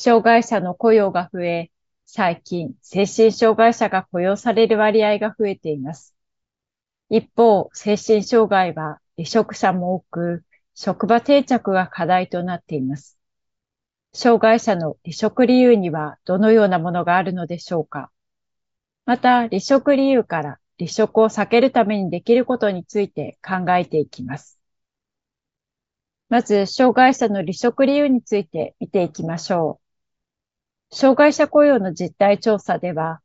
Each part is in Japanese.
障害者の雇用が増え、最近、精神障害者が雇用される割合が増えています。一方、精神障害は離職者も多く、職場定着が課題となっています。障害者の離職理由にはどのようなものがあるのでしょうかまた、離職理由から離職を避けるためにできることについて考えていきます。まず、障害者の離職理由について見ていきましょう。障害者雇用の実態調査では、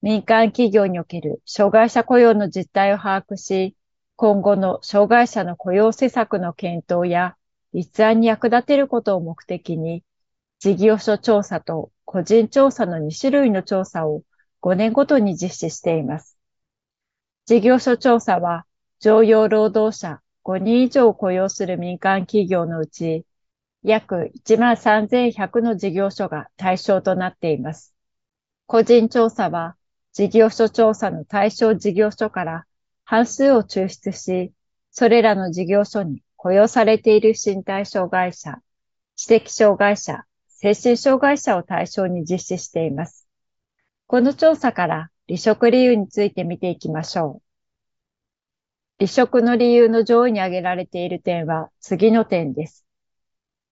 民間企業における障害者雇用の実態を把握し、今後の障害者の雇用施策の検討や立案に役立てることを目的に、事業所調査と個人調査の2種類の調査を5年ごとに実施しています。事業所調査は、常用労働者5人以上雇用する民間企業のうち、約1万3100の事業所が対象となっています。個人調査は、事業所調査の対象事業所から半数を抽出し、それらの事業所に雇用されている身体障害者、知的障害者、精神障害者を対象に実施しています。この調査から離職理由について見ていきましょう。離職の理由の上位に挙げられている点は次の点です。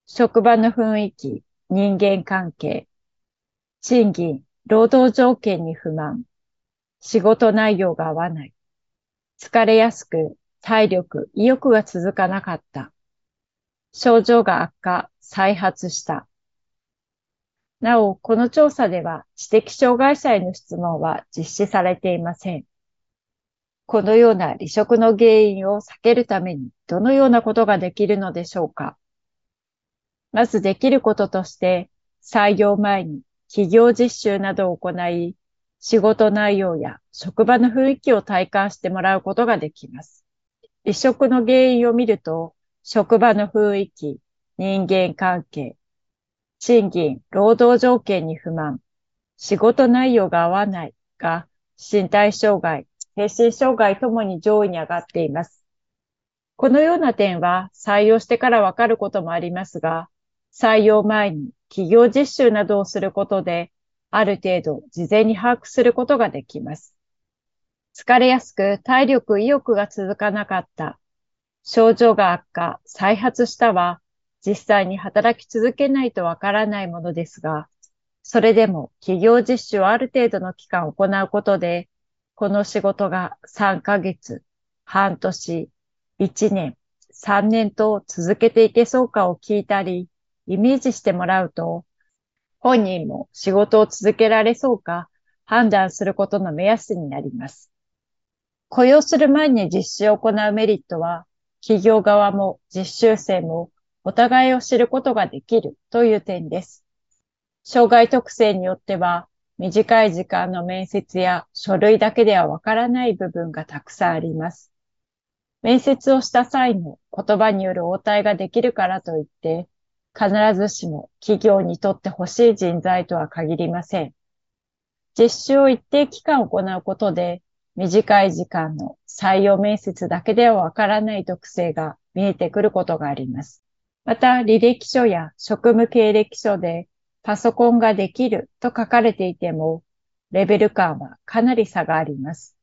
職場の雰囲気、人間関係、賃金、労働条件に不満、仕事内容が合わない、疲れやすく、体力、意欲が続かなかった、症状が悪化、再発した。なお、この調査では知的障害者への質問は実施されていません。このような離職の原因を避けるためにどのようなことができるのでしょうかまずできることとして、採用前に企業実習などを行い、仕事内容や職場の雰囲気を体感してもらうことができます。離職の原因を見ると、職場の雰囲気、人間関係、賃金、労働条件に不満、仕事内容が合わないが、身体障害、精神障害ともに上位に上がっています。このような点は採用してからわかることもありますが、採用前に企業実習などをすることで、ある程度事前に把握することができます。疲れやすく体力、意欲が続かなかった。症状が悪化、再発したは、実際に働き続けないとわからないものですが、それでも企業実習をある程度の期間行うことで、この仕事が3ヶ月、半年、1年、3年と続けていけそうかを聞いたり、イメージしてもらうと、本人も仕事を続けられそうか判断することの目安になります。雇用する前に実施を行うメリットは、企業側も実習生もお互いを知ることができるという点です。障害特性によっては、短い時間の面接や書類だけではわからない部分がたくさんあります。面接をした際の言葉による応対ができるからといって、必ずしも企業にとって欲しい人材とは限りません。実習を一定期間行うことで、短い時間の採用面接だけではわからない特性が見えてくることがあります。また、履歴書や職務経歴書でパソコンができると書かれていても、レベル感はかなり差があります。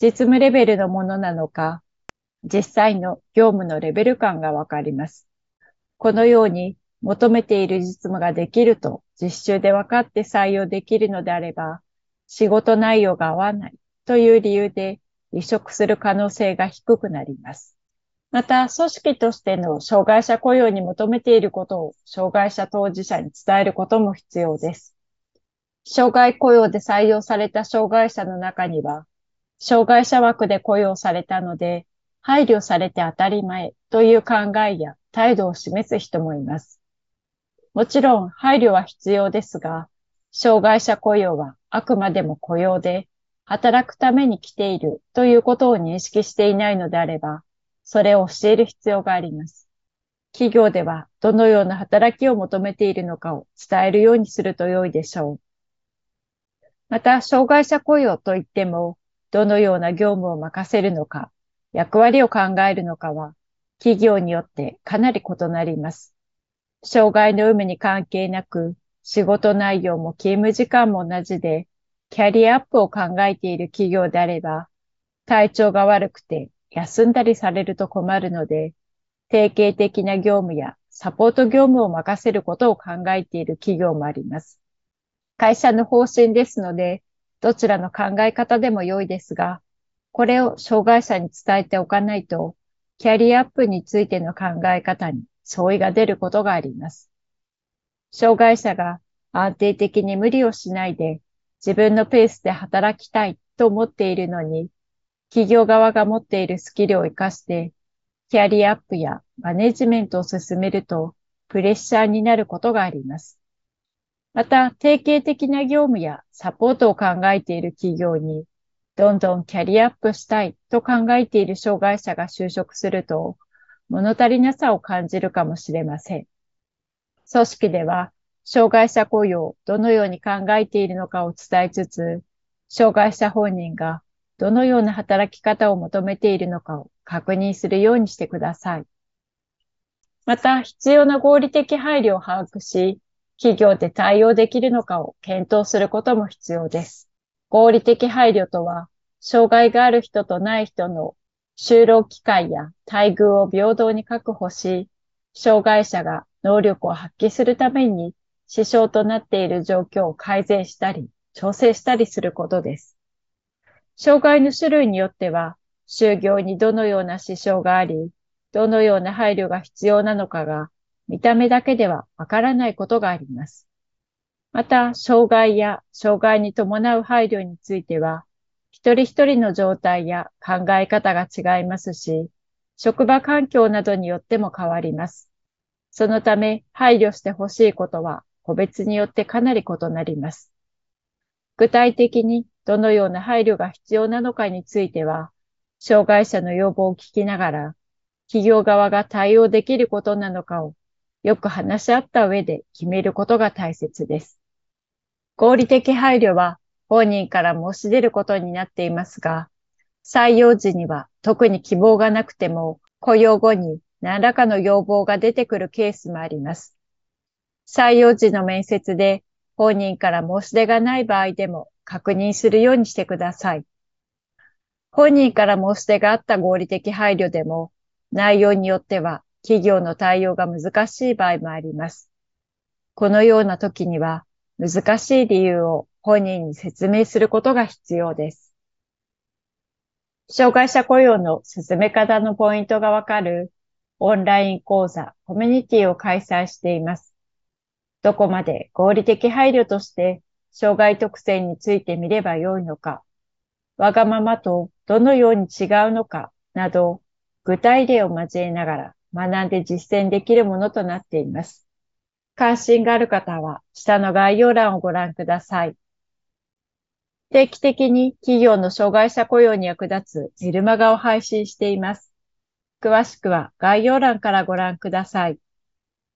実務レベルのものなのか、実際の業務のレベル感がわかります。このように求めている実務ができると実習で分かって採用できるのであれば、仕事内容が合わないという理由で離職する可能性が低くなります。また、組織としての障害者雇用に求めていることを障害者当事者に伝えることも必要です。障害雇用で採用された障害者の中には、障害者枠で雇用されたので、配慮されて当たり前という考えや態度を示す人もいます。もちろん配慮は必要ですが、障害者雇用はあくまでも雇用で、働くために来ているということを認識していないのであれば、それを教える必要があります。企業ではどのような働きを求めているのかを伝えるようにすると良いでしょう。また、障害者雇用といっても、どのような業務を任せるのか、役割を考えるのかは、企業によってかなり異なります。障害の有無に関係なく、仕事内容も勤務時間も同じで、キャリアアップを考えている企業であれば、体調が悪くて休んだりされると困るので、定型的な業務やサポート業務を任せることを考えている企業もあります。会社の方針ですので、どちらの考え方でも良いですが、これを障害者に伝えておかないと、キャリアアップについての考え方に相違が出ることがあります。障害者が安定的に無理をしないで自分のペースで働きたいと思っているのに、企業側が持っているスキルを活かして、キャリアアップやマネジメントを進めると、プレッシャーになることがあります。また、定型的な業務やサポートを考えている企業に、どんどんキャリアアップしたいと考えている障害者が就職すると、物足りなさを感じるかもしれません。組織では、障害者雇用をどのように考えているのかを伝えつつ、障害者本人がどのような働き方を求めているのかを確認するようにしてください。また、必要な合理的配慮を把握し、企業で対応できるのかを検討することも必要です。合理的配慮とは、障害がある人とない人の就労機会や待遇を平等に確保し、障害者が能力を発揮するために支障となっている状況を改善したり、調整したりすることです。障害の種類によっては、就業にどのような支障があり、どのような配慮が必要なのかが、見た目だけではわからないことがあります。また、障害や障害に伴う配慮については、一人一人の状態や考え方が違いますし、職場環境などによっても変わります。そのため、配慮してほしいことは個別によってかなり異なります。具体的にどのような配慮が必要なのかについては、障害者の要望を聞きながら、企業側が対応できることなのかをよく話し合った上で決めることが大切です。合理的配慮は本人から申し出ることになっていますが、採用時には特に希望がなくても雇用後に何らかの要望が出てくるケースもあります。採用時の面接で本人から申し出がない場合でも確認するようにしてください。本人から申し出があった合理的配慮でも、内容によっては企業の対応が難しい場合もあります。このような時には、難しい理由を本人に説明することが必要です。障害者雇用の進め方のポイントがわかるオンライン講座、コミュニティを開催しています。どこまで合理的配慮として障害特性についてみればよいのか、わがままとどのように違うのかなど、具体例を交えながら学んで実践できるものとなっています。関心がある方は下の概要欄をご覧ください。定期的に企業の障害者雇用に役立つジルマガを配信しています。詳しくは概要欄からご覧ください。